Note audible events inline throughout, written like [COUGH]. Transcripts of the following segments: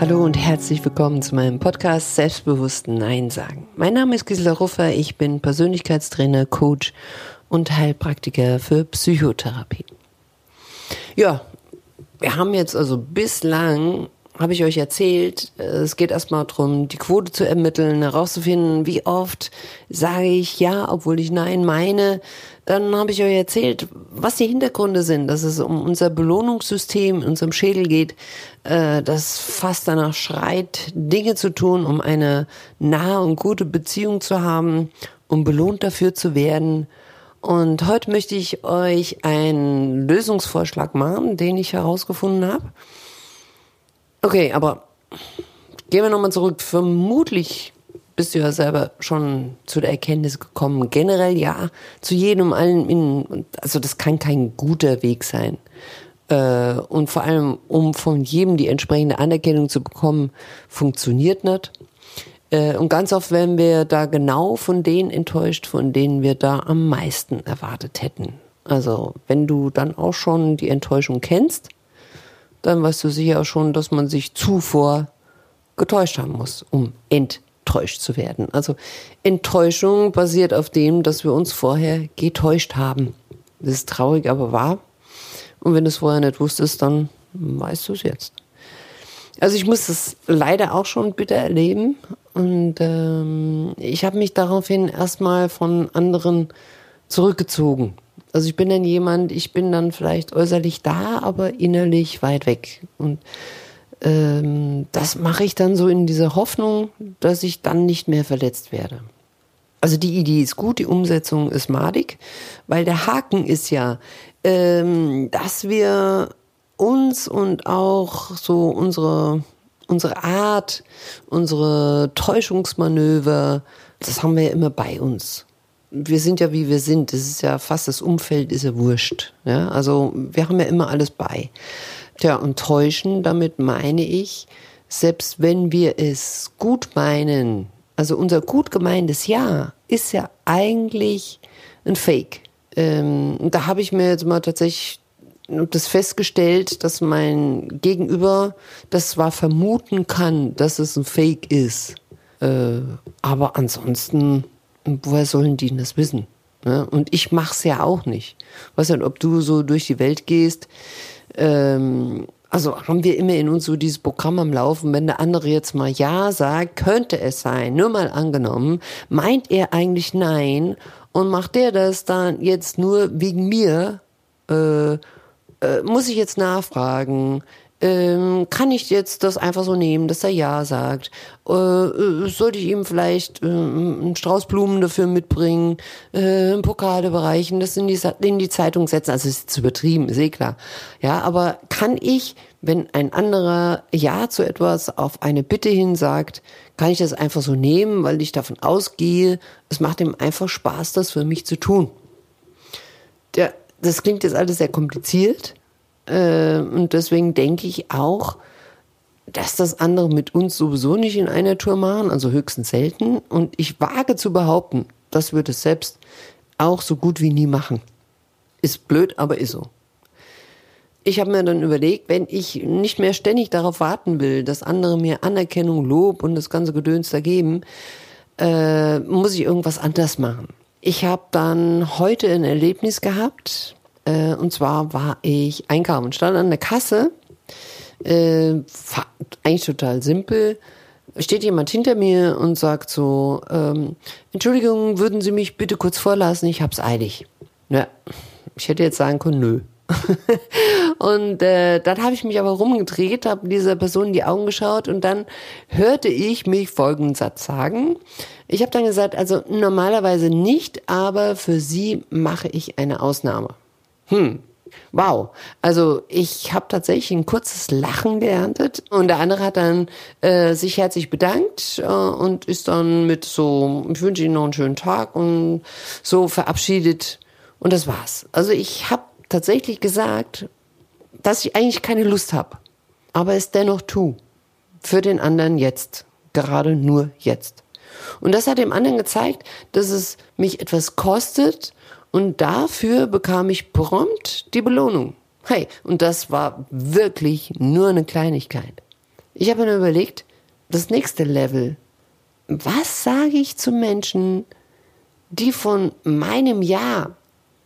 Hallo und herzlich willkommen zu meinem Podcast Selbstbewusst Nein sagen. Mein Name ist Gisela Ruffer, ich bin Persönlichkeitstrainer, Coach und Heilpraktiker für Psychotherapie. Ja, wir haben jetzt also bislang habe ich euch erzählt, es geht erstmal darum, die Quote zu ermitteln, herauszufinden, wie oft sage ich ja, obwohl ich nein meine. Dann habe ich euch erzählt, was die Hintergründe sind, dass es um unser Belohnungssystem unserem Schädel geht, äh, das fast danach schreit, Dinge zu tun, um eine nahe und gute Beziehung zu haben, um belohnt dafür zu werden. Und heute möchte ich euch einen Lösungsvorschlag machen, den ich herausgefunden habe. Okay, aber gehen wir nochmal zurück. Vermutlich bist du ja selber schon zu der Erkenntnis gekommen. Generell ja, zu jedem allen, in, also das kann kein guter Weg sein. Äh, und vor allem, um von jedem die entsprechende Anerkennung zu bekommen, funktioniert nicht. Äh, und ganz oft werden wir da genau von denen enttäuscht, von denen wir da am meisten erwartet hätten. Also, wenn du dann auch schon die Enttäuschung kennst, dann weißt du sicher schon, dass man sich zuvor getäuscht haben muss, um enttäuscht zu werden. Also Enttäuschung basiert auf dem, dass wir uns vorher getäuscht haben. Das ist traurig, aber wahr. Und wenn du es vorher nicht wusstest, dann weißt du es jetzt. Also ich muss das leider auch schon bitter erleben. Und ähm, ich habe mich daraufhin erstmal von anderen zurückgezogen. Also ich bin dann jemand, ich bin dann vielleicht äußerlich da, aber innerlich weit weg. Und ähm, das mache ich dann so in dieser Hoffnung, dass ich dann nicht mehr verletzt werde. Also die Idee ist gut, die Umsetzung ist madig, weil der Haken ist ja, ähm, dass wir uns und auch so unsere unsere Art, unsere Täuschungsmanöver, das haben wir ja immer bei uns wir sind ja wie wir sind. Das ist ja fast das Umfeld ist ja wurscht. Ja, also wir haben ja immer alles bei. Tja, und täuschen, damit meine ich, selbst wenn wir es gut meinen, also unser gut gemeintes Ja ist ja eigentlich ein Fake. Ähm, da habe ich mir jetzt mal tatsächlich das festgestellt, dass mein Gegenüber das zwar vermuten kann, dass es ein Fake ist, äh, aber ansonsten woher sollen die das wissen? Ne? Und ich mach's ja auch nicht. Weißt du, ob du so durch die Welt gehst, ähm, also haben wir immer in uns so dieses Programm am Laufen, wenn der andere jetzt mal Ja sagt, könnte es sein, nur mal angenommen, meint er eigentlich Nein und macht der das dann jetzt nur wegen mir, äh, äh, muss ich jetzt nachfragen, ähm, kann ich jetzt das einfach so nehmen, dass er Ja sagt? Äh, äh, sollte ich ihm vielleicht äh, einen Strauß Blumen dafür mitbringen, äh, einen Pokal überreichen, das in die, in die Zeitung setzen? Also ist jetzt übertrieben, ist eh klar. Ja, aber kann ich, wenn ein anderer Ja zu etwas auf eine Bitte hin sagt, kann ich das einfach so nehmen, weil ich davon ausgehe, es macht ihm einfach Spaß, das für mich zu tun. Der, das klingt jetzt alles sehr kompliziert, und deswegen denke ich auch, dass das andere mit uns sowieso nicht in einer Tour machen, also höchstens selten. Und ich wage zu behaupten, das würde es selbst auch so gut wie nie machen. Ist blöd, aber ist so. Ich habe mir dann überlegt, wenn ich nicht mehr ständig darauf warten will, dass andere mir Anerkennung, Lob und das ganze Gedöns da geben, äh, muss ich irgendwas anders machen. Ich habe dann heute ein Erlebnis gehabt, äh, und zwar war ich einkaufen, stand an der Kasse, äh, eigentlich total simpel. Steht jemand hinter mir und sagt so, ähm, Entschuldigung, würden Sie mich bitte kurz vorlassen, ich hab's eilig. Ja, ich hätte jetzt sagen können, nö. [LAUGHS] und äh, dann habe ich mich aber rumgedreht, habe dieser Person in die Augen geschaut und dann hörte ich mich folgenden Satz sagen. Ich habe dann gesagt, also normalerweise nicht, aber für Sie mache ich eine Ausnahme. Hm, Wow, also ich habe tatsächlich ein kurzes Lachen geerntet und der andere hat dann äh, sich herzlich bedankt äh, und ist dann mit so, ich wünsche Ihnen noch einen schönen Tag und so verabschiedet und das war's. Also ich habe tatsächlich gesagt, dass ich eigentlich keine Lust habe, aber es dennoch tu für den anderen jetzt, gerade nur jetzt. Und das hat dem anderen gezeigt, dass es mich etwas kostet, und dafür bekam ich prompt die Belohnung. Hey, und das war wirklich nur eine Kleinigkeit. Ich habe mir überlegt, das nächste Level. Was sage ich zu Menschen, die von meinem Ja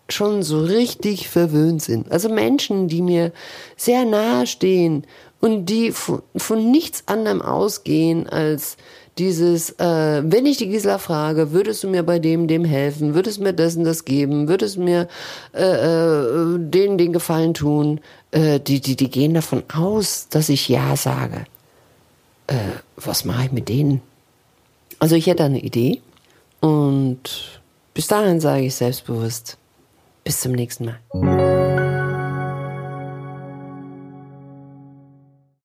schon so richtig verwöhnt sind? Also Menschen, die mir sehr nahe stehen und die von, von nichts anderem ausgehen als dieses, äh, wenn ich die Gisela frage, würdest du mir bei dem, dem helfen, würdest du mir und das geben, würdest du mir äh, äh, den, den Gefallen tun, äh, die, die, die gehen davon aus, dass ich Ja sage. Äh, was mache ich mit denen? Also ich hätte eine Idee und bis dahin sage ich selbstbewusst, bis zum nächsten Mal.